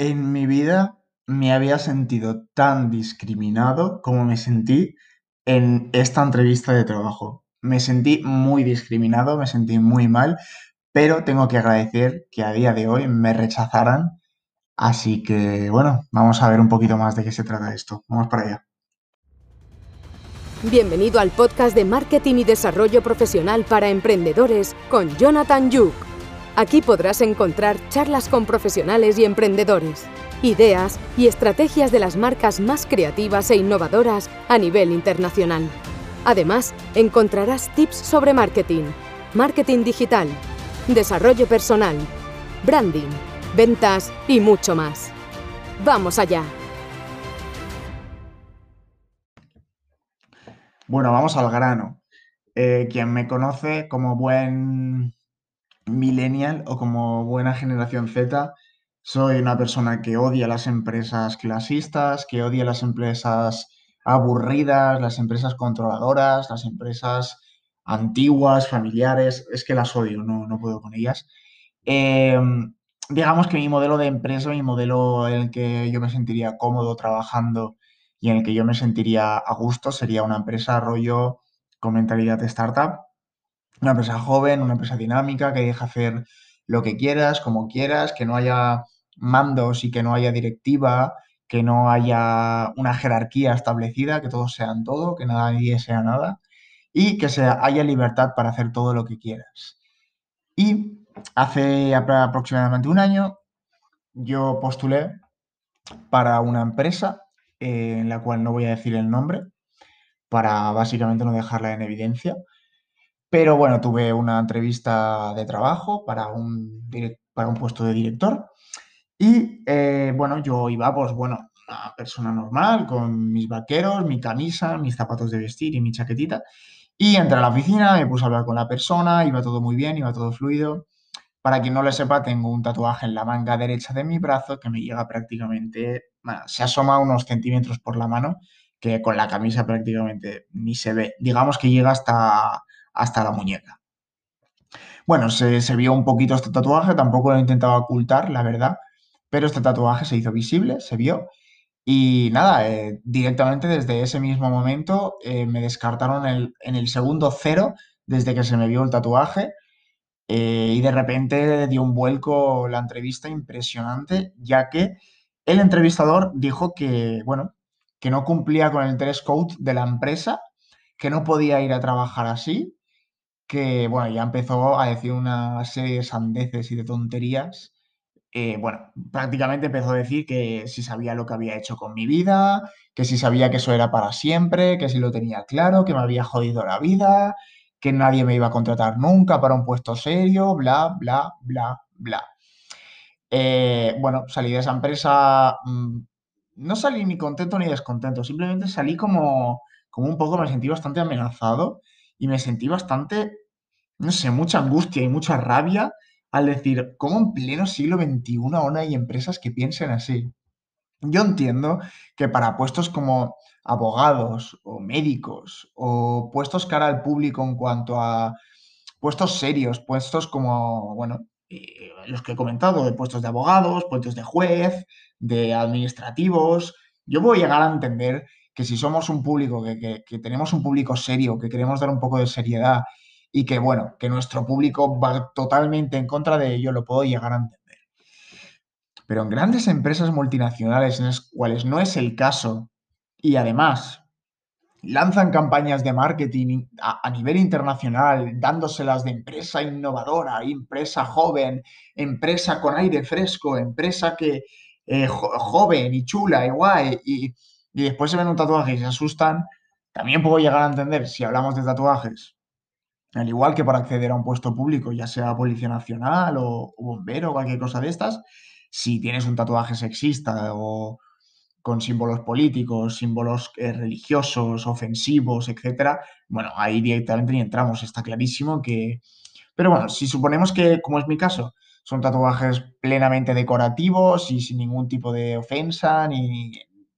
en mi vida me había sentido tan discriminado como me sentí en esta entrevista de trabajo. Me sentí muy discriminado, me sentí muy mal, pero tengo que agradecer que a día de hoy me rechazaran. Así que, bueno, vamos a ver un poquito más de qué se trata esto. Vamos para allá. Bienvenido al podcast de Marketing y Desarrollo Profesional para Emprendedores con Jonathan Yuk. Aquí podrás encontrar charlas con profesionales y emprendedores, ideas y estrategias de las marcas más creativas e innovadoras a nivel internacional. Además, encontrarás tips sobre marketing, marketing digital, desarrollo personal, branding, ventas y mucho más. ¡Vamos allá! Bueno, vamos al grano. Eh, quien me conoce como buen millennial o como buena generación Z, soy una persona que odia las empresas clasistas, que odia las empresas aburridas, las empresas controladoras, las empresas antiguas, familiares, es que las odio, no, no puedo con ellas. Em, digamos que mi modelo de empresa, mi modelo en el que yo me sentiría cómodo trabajando y en el que yo me sentiría a gusto sería una empresa rollo con mentalidad de startup, una empresa joven, una empresa dinámica que deja hacer lo que quieras, como quieras, que no haya mandos y que no haya directiva, que no haya una jerarquía establecida, que todos sean todo, que nadie sea nada y que haya libertad para hacer todo lo que quieras. Y hace aproximadamente un año yo postulé para una empresa eh, en la cual no voy a decir el nombre para básicamente no dejarla en evidencia. Pero bueno, tuve una entrevista de trabajo para un, para un puesto de director y eh, bueno, yo iba pues bueno, una persona normal con mis vaqueros, mi camisa, mis zapatos de vestir y mi chaquetita. Y entré a la oficina, me puse a hablar con la persona, iba todo muy bien, iba todo fluido. Para quien no lo sepa, tengo un tatuaje en la manga derecha de mi brazo que me llega prácticamente, bueno, se asoma unos centímetros por la mano, que con la camisa prácticamente ni se ve. Digamos que llega hasta, hasta la muñeca. Bueno, se, vio un poquito este tatuaje, tampoco lo he intentado ocultar, la verdad, pero este tatuaje se hizo visible, se vio. Y nada, eh, directamente desde ese mismo momento eh, me descartaron en el segundo cero desde que se me vio el tatuaje. Eh, y de repente dio un vuelco la entrevista impresionante, ya que el entrevistador dijo que, bueno, que no cumplía con el dress code de la empresa, que no podía ir a trabajar así, que, bueno, ya empezó a decir una serie de sandeces y de tonterías. Eh, bueno, prácticamente empezó a decir que si sabía lo que había hecho con mi vida, que si sabía que eso era para siempre, que si lo tenía claro, que me había jodido la vida, que nadie me iba a contratar nunca para un puesto serio, bla, bla, bla, bla. Eh, bueno, salí de esa empresa, mm, no salí ni contento ni descontento, simplemente salí como, como un poco, me sentí bastante amenazado y me sentí bastante, no sé, mucha angustia y mucha rabia al decir, ¿cómo en pleno siglo XXI aún hay empresas que piensen así? Yo entiendo que para puestos como abogados o médicos o puestos cara al público en cuanto a puestos serios, puestos como, bueno, eh, los que he comentado, de puestos de abogados, puestos de juez, de administrativos, yo a llegar a entender que si somos un público, que, que tenemos un público serio, que queremos dar un poco de seriedad y que, bueno, que nuestro público va totalmente en contra de ello, lo puedo llegar a entender. Pero en grandes empresas multinacionales en las cuales no es el caso y además lanzan campañas de marketing a, nivel internacional, dándoselas de empresa innovadora, empresa joven, empresa con aire fresco, empresa que eh, joven y chula y guay, y, y después se ven un tatuaje y se asustan, también puedo llegar a entender, si hablamos de tatuajes, al igual que para acceder a un puesto público, ya sea Policía Nacional o, bombero o cualquier cosa de estas, si tienes un tatuaje sexista o con símbolos políticos, símbolos eh, religiosos, ofensivos, etcétera, bueno, ahí directamente ni entramos, está clarísimo que... Pero bueno, si suponemos que, como es mi caso, son tatuajes plenamente decorativos y sin ningún tipo de ofensa, ni,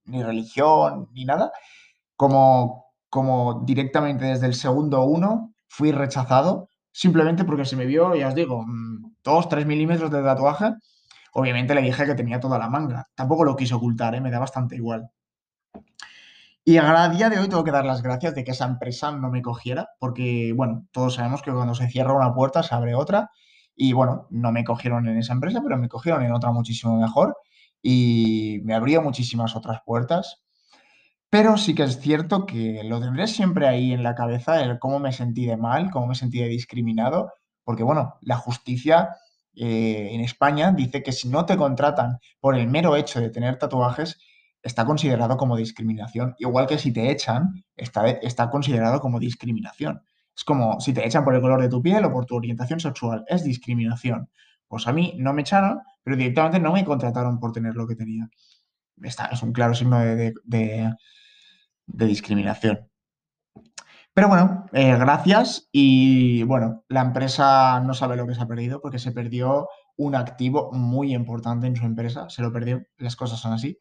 ni religión, ni nada, como, como directamente desde el segundo uno fui rechazado simplemente porque se me vio, ya os digo, 2, mm, 3 milímetros de tatuaje, obviamente le dije que tenía toda la manga. Tampoco lo quiso ocultar, ¿eh? me da bastante igual. Y a día de hoy tengo que dar las gracias de que esa empresa no me cogiera, porque, bueno, todos sabemos que cuando se cierra una puerta se abre otra. Y bueno, no me cogieron en esa empresa, pero me cogieron en otra muchísimo mejor y me abrió muchísimas otras puertas. Pero sí que es cierto que lo tendré siempre ahí en la cabeza, el cómo me sentí de mal, cómo me sentí de discriminado, porque bueno, la justicia eh, en España dice que si no te contratan por el mero hecho de tener tatuajes, está considerado como discriminación. Igual que si te echan, está, está considerado como discriminación. Es como si te echan por el color de tu piel o por tu orientación sexual. Es discriminación. Pues a mí no me echaron, pero directamente no me contrataron por tener lo que tenía. Esta es un claro signo de, discriminación. Pero bueno, eh, gracias y bueno, la empresa no sabe lo que se ha perdido porque se perdió un activo muy importante en su empresa, se lo perdió, las cosas son así.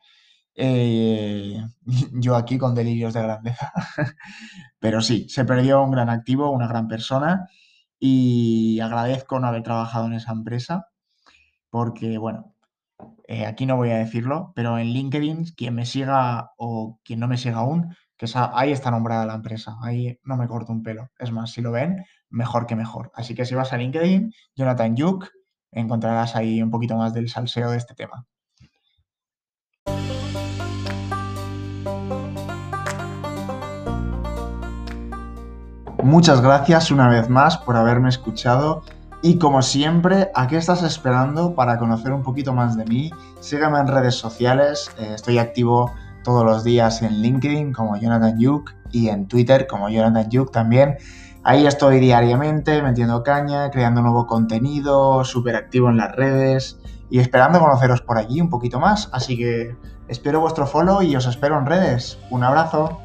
Eh, yo aquí con delirios de grandeza. Pero sí, se perdió un gran activo, una gran persona y agradezco no haber trabajado en esa empresa porque, bueno, eh, aquí no voy a decirlo, pero en LinkedIn, quien me siga o quien no me siga aún, que ahí está nombrada la empresa, ahí no me corto un pelo. Es más, si lo ven, mejor que mejor. Así que si vas a LinkedIn, Jonathan Yuk, encontrarás ahí un poquito más del salseo de este tema. Muchas gracias una vez más por haberme escuchado y como siempre, ¿a qué estás esperando para conocer un poquito más de mí? Sígueme en redes sociales, eh, estoy activo todos los días en LinkedIn como Jonathan Yuk y en Twitter como Jonathan Yuk también. Ahí estoy diariamente metiendo caña, creando nuevo contenido, súper activo en las redes y esperando conoceros por allí un poquito más. Así que espero vuestro follow y os espero en redes. Un abrazo.